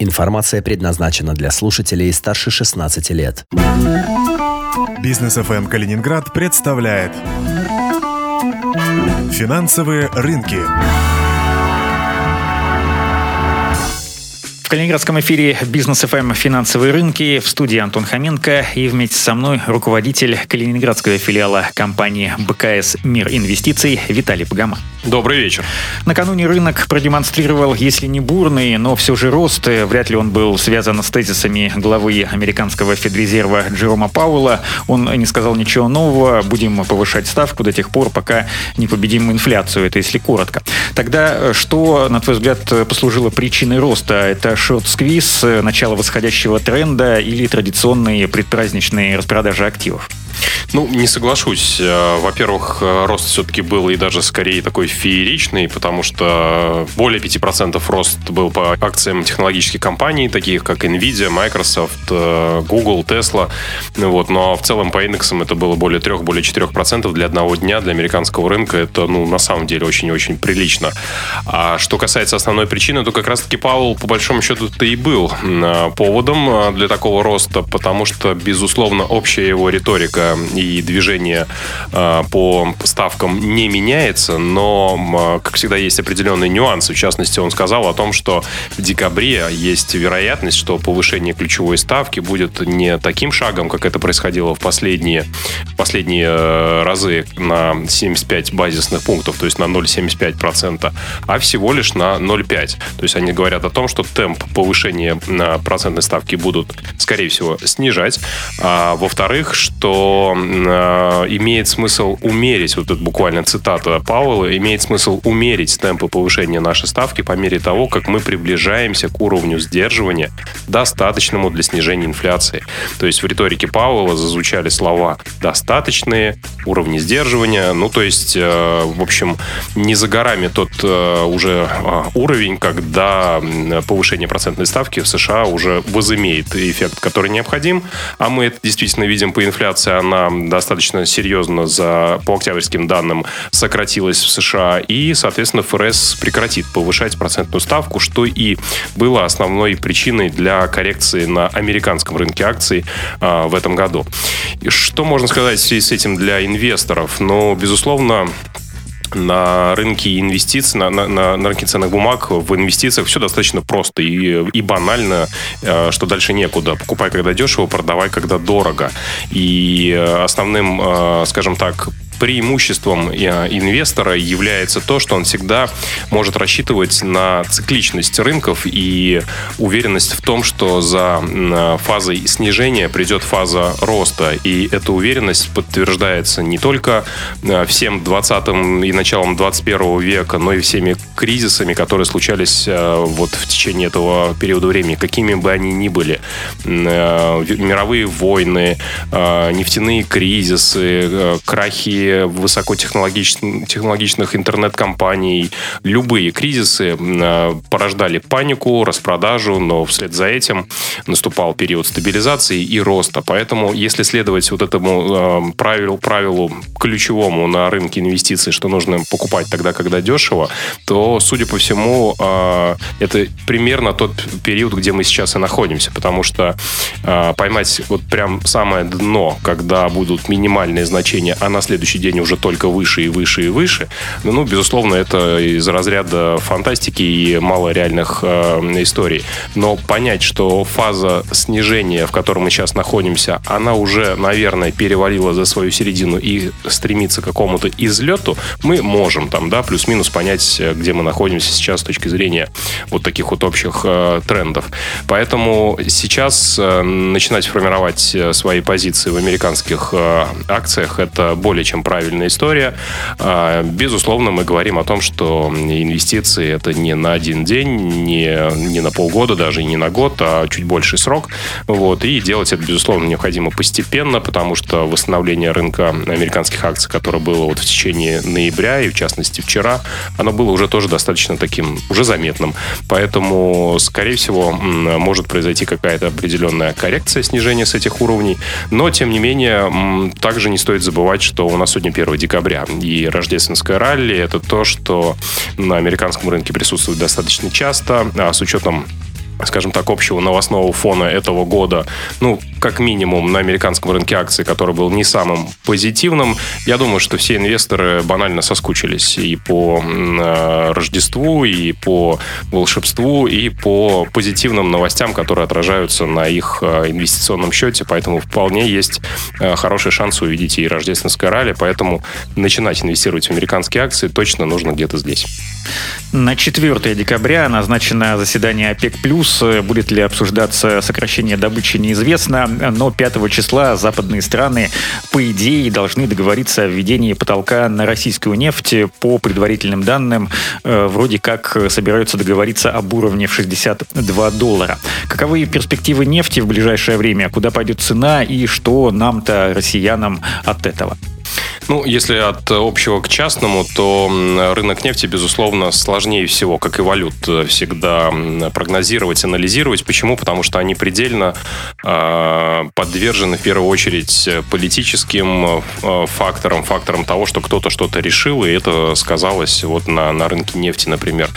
Информация предназначена для слушателей старше 16 лет. Бизнес ФМ Калининград представляет Финансовые рынки. В Калининградском эфире «Бизнес ФМ. Финансовые рынки» в студии Антон Хоменко и вместе со мной руководитель калининградского филиала компании БКС «Мир инвестиций» Виталий Погома. Добрый вечер. Накануне рынок продемонстрировал, если не бурный, но все же рост. Вряд ли он был связан с тезисами главы американского Федрезерва Джерома Пауэлла. Он не сказал ничего нового. Будем повышать ставку до тех пор, пока не победим инфляцию. Это если коротко. Тогда что, на твой взгляд, послужило причиной роста? Это шорт-сквиз, начало восходящего тренда или традиционные предпраздничные распродажи активов? Ну, не соглашусь. Э, во-первых, э, рост все-таки был и даже скорее такой фееричный, потому что более 5% рост был по акциям технологических компаний, таких как Nvidia, Microsoft, э, Google, Tesla. Вот. Но в целом по индексам это было более 3, более 4% для одного дня для американского рынка. Это, ну, на самом деле очень-очень прилично. А что касается основной причины, то как раз-таки Пауэлл, по большому счету, это и был поводом для такого роста, потому что, безусловно, общая его риторика и движение а, по ставкам не меняется, но, как всегда, есть определенные нюансы. В частности, он сказал о том, что в декабре есть вероятность, что повышение ключевой ставки будет не таким шагом, как это происходило в последние, последние э, разы на 75 базисных пунктов, то есть на 0,75%, а всего лишь на 0,5%. То есть они говорят о том, что темп повышения на процентной ставки будут, скорее всего, снижать. А, во-вторых, что э, имеет смысл умерить, вот это буквально цитата Пауэлла, имеет смысл умерить темпы повышения нашей ставки по мере того, как мы приближаемся к уровню сдерживания, достаточному для снижения инфляции. То есть в риторике Пауэлла зазвучали слова «достаточные», «уровни сдерживания», ну то есть, э, в общем, не за горами тот э, уже э, уровень, когда повышение процентной ставки в США уже возымеет эффект, который необходим, а мы это действительно видим по инфляции, она достаточно серьезно за, по октябрьским данным сократилась в США, и, соответственно, ФРС прекратит повышать процентную ставку, что и было основной причиной для коррекции на американском рынке акций а, в этом году. И что можно сказать в связи с этим для инвесторов? Ну, безусловно, на рынке инвестиций, на, на, на рынке ценных бумаг в инвестициях все достаточно просто и, и банально, э, что дальше некуда. Покупай, когда дешево, продавай, когда дорого. И э, основным, э, скажем так, преимуществом инвестора является то, что он всегда может рассчитывать на цикличность рынков и уверенность в том, что за фазой снижения придет фаза роста. И эта уверенность подтверждается не только э, всем 20 и началом 21 века, но и всеми кризисами, которые случались э, вот в течение этого периода времени, какими бы они ни были. Э, мировые войны, нефтяные кризисы, крахи высокотехнологичных технологичных интернет-компаний. Любые кризисы а, порождали панику, распродажу, но вслед за этим наступал период стабилизации и роста. Поэтому, если следовать вот этому а, правилу, правилу ключевому на рынке инвестиций, что нужно покупать тогда, когда дешево, то, судя по всему, а, это примерно тот период, где мы сейчас и находимся. Потому что поймать вот прям самое дно, когда будут минимальные значения, а на следующий день уже только выше и выше и выше. Ну, ну безусловно, это из разряда фантастики и мало реальных э, историй. Но понять, что фаза снижения, в которой мы сейчас находимся, она уже, наверное, перевалила за свою середину и стремится к какому-то излету, мы можем там, да, плюс-минус понять, где мы находимся сейчас с точки зрения вот таких вот общих э, трендов. Поэтому сейчас э, начинать формировать э, свои позиции в американских э, акциях это более чем правильная история. А, безусловно, мы говорим о том, что инвестиции это не на один день, не, не на полгода, даже не на год, а чуть больший срок. Вот. И делать это, безусловно, необходимо постепенно, потому что восстановление рынка американских акций, которое было вот в течение ноября и, в частности, вчера, оно было уже тоже достаточно таким, уже заметным. Поэтому, скорее всего, может произойти какая-то определенная коррекция снижения с этих уровней. Но, тем не менее, также не стоит забывать, что у нас сегодня 1 декабря. И рождественское ралли – это то, что на американском рынке присутствует достаточно часто, а с учетом скажем так, общего новостного фона этого года, ну, как минимум на американском рынке акций, который был не самым позитивным, я думаю, что все инвесторы банально соскучились и по э, Рождеству, и по волшебству, и по позитивным новостям, которые отражаются на их э, инвестиционном счете, поэтому вполне есть э, хороший шанс увидеть и рождественское ралли, поэтому начинать инвестировать в американские акции точно нужно где-то здесь. На 4 декабря назначено заседание ОПЕК+. Будет ли обсуждаться сокращение добычи, неизвестно. Но 5 числа западные страны, по идее, должны договориться о введении потолка на российскую нефть. По предварительным данным, э, вроде как собираются договориться об уровне в 62 доллара. Каковы перспективы нефти в ближайшее время? Куда пойдет цена и что нам-то, россиянам, от этого? Ну, если от общего к частному, то рынок нефти, безусловно, сложнее всего, как и валют, э, всегда прогнозировать, анализировать. Почему? Потому что они предельно э, подвержены, в первую очередь, политическим э, факторам, факторам того, что кто-то что-то решил, и это сказалось вот на, на рынке нефти, например.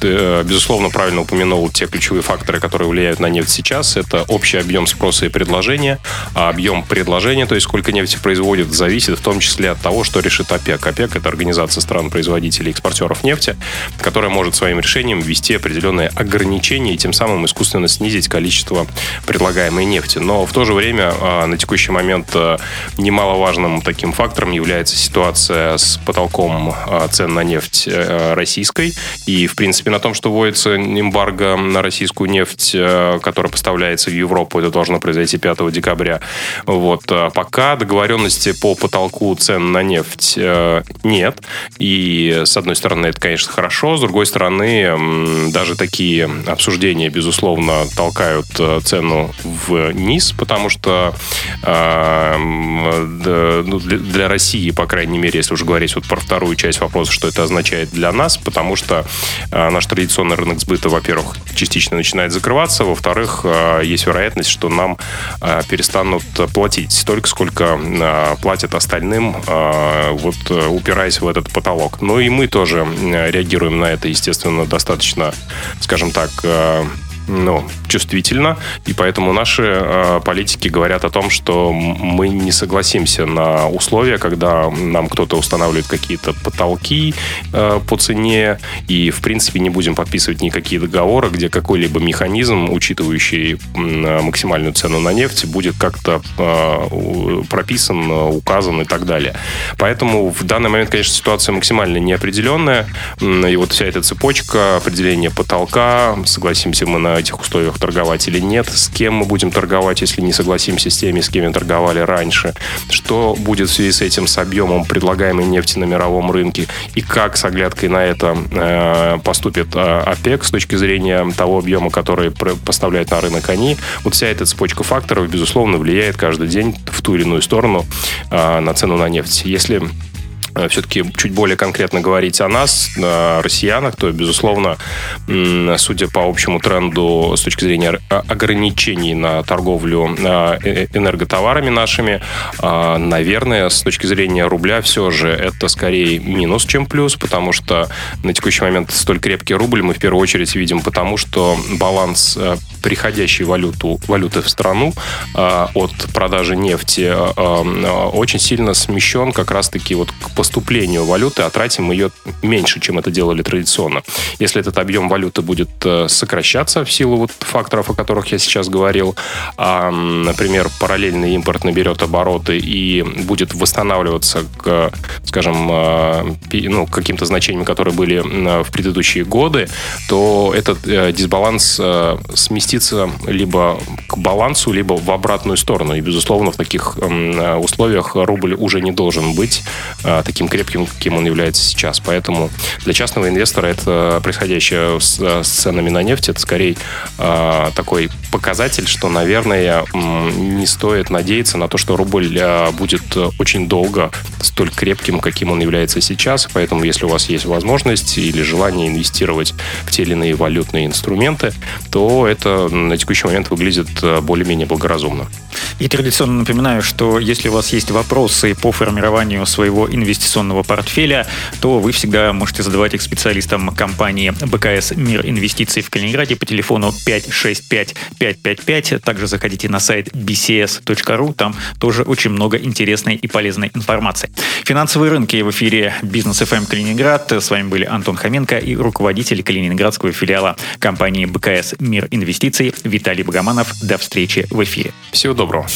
Ты, э, безусловно, правильно упомянул те ключевые факторы, которые влияют на нефть сейчас. Это общий объем спроса и предложения. А объем предложения, то есть сколько нефти производит, зависит в том числе от того, что решит ОПЕК. ОПЕК – это организация стран-производителей экспортеров нефти, которая может своим решением ввести определенные ограничения и тем самым искусственно снизить количество предлагаемой нефти. Но в то же время а, на текущий момент а, немаловажным таким фактором является ситуация с потолком а, цен на нефть э, российской. И, в принципе, на том, что вводится эмбарго на российскую нефть, э, которая поставляется в Европу, это должно произойти 5 декабря. Вот. Пока договоренности по потолку цен на нефть э, нет. И, с одной стороны, это, конечно, хорошо. С другой стороны, даже такие обсуждения, безусловно, толкают э, цену вниз, потому что э, ну, для России, по крайней мере, если уже говорить вот про вторую часть вопроса, что это означает для нас, потому что наш традиционный рынок сбыта, во-первых, частично начинает закрываться, во-вторых, есть вероятность, что нам перестанут платить столько, сколько платят остальным вот э, упираясь в этот потолок. Ну и мы тоже реагируем на это, естественно, достаточно, скажем так, э, ну, чувствительно, и поэтому наши э, политики говорят о том, что мы не согласимся на условия, когда нам кто-то устанавливает какие-то потолки э, по цене, и, в принципе, не будем подписывать никакие договоры, где какой-либо механизм, учитывающий э, максимальную цену на нефть, будет как-то э, прописан, указан и так далее. Поэтому в данный момент, конечно, ситуация максимально неопределенная, и вот вся эта цепочка определения потолка, согласимся мы на этих условиях торговать или нет, с кем мы будем торговать, если не согласимся с теми, с кем торговали раньше, что будет в связи с этим с объемом предлагаемой нефти на мировом рынке и как с оглядкой на это э, поступит э, ОПЕК с точки зрения того объема, который поставляют на рынок они. Вот вся эта цепочка факторов, безусловно, влияет каждый день в ту или иную сторону э, на цену на нефть. Если все-таки чуть более конкретно говорить о нас, о россиянах, то, безусловно, судя по общему тренду с точки зрения ограничений на торговлю э, э, энерготоварами нашими, наверное, с точки зрения рубля все же это скорее минус, чем плюс, потому что на текущий момент столь крепкий рубль мы в первую очередь видим потому, что баланс приходящей валюту, валюты в страну от продажи нефти очень сильно смещен как раз-таки вот к поступлению валюты, а тратим ее меньше, чем это делали традиционно. Если этот объем валюты будет э, сокращаться в силу вот факторов, о которых я сейчас говорил, а, например, параллельный импорт наберет обороты и будет восстанавливаться к, скажем, э, ну, каким-то значениям, которые были в предыдущие годы, то этот э, дисбаланс сместится либо к балансу, либо в обратную сторону. И, безусловно, в таких условиях рубль уже не должен быть таким крепким, каким он является сейчас. Поэтому для частного инвестора это происходящее с, с ценами на нефть, это скорее э, такой показатель, что, наверное, не стоит надеяться на то, что рубль э, будет очень долго столь крепким, каким он является сейчас. Поэтому, если у вас есть возможность или желание инвестировать в те или иные валютные инструменты, то это на текущий момент выглядит э, более-менее благоразумно. И традиционно напоминаю, что если у вас есть вопросы по формированию своего инвестиционного портфеля, то вы всегда можете задавать их специалистам компании БКС «Мир инвестиций» в Калининграде по телефону 565-555. Также заходите на сайт bcs.ru, там тоже очень много интересной и полезной информации. Финансовые рынки в эфире «Бизнес FM Калининград». С вами были Антон Хоменко и руководитель калининградского филиала компании БКС «Мир инвестиций» Виталий Богоманов. До встречи в эфире. Всего доброго.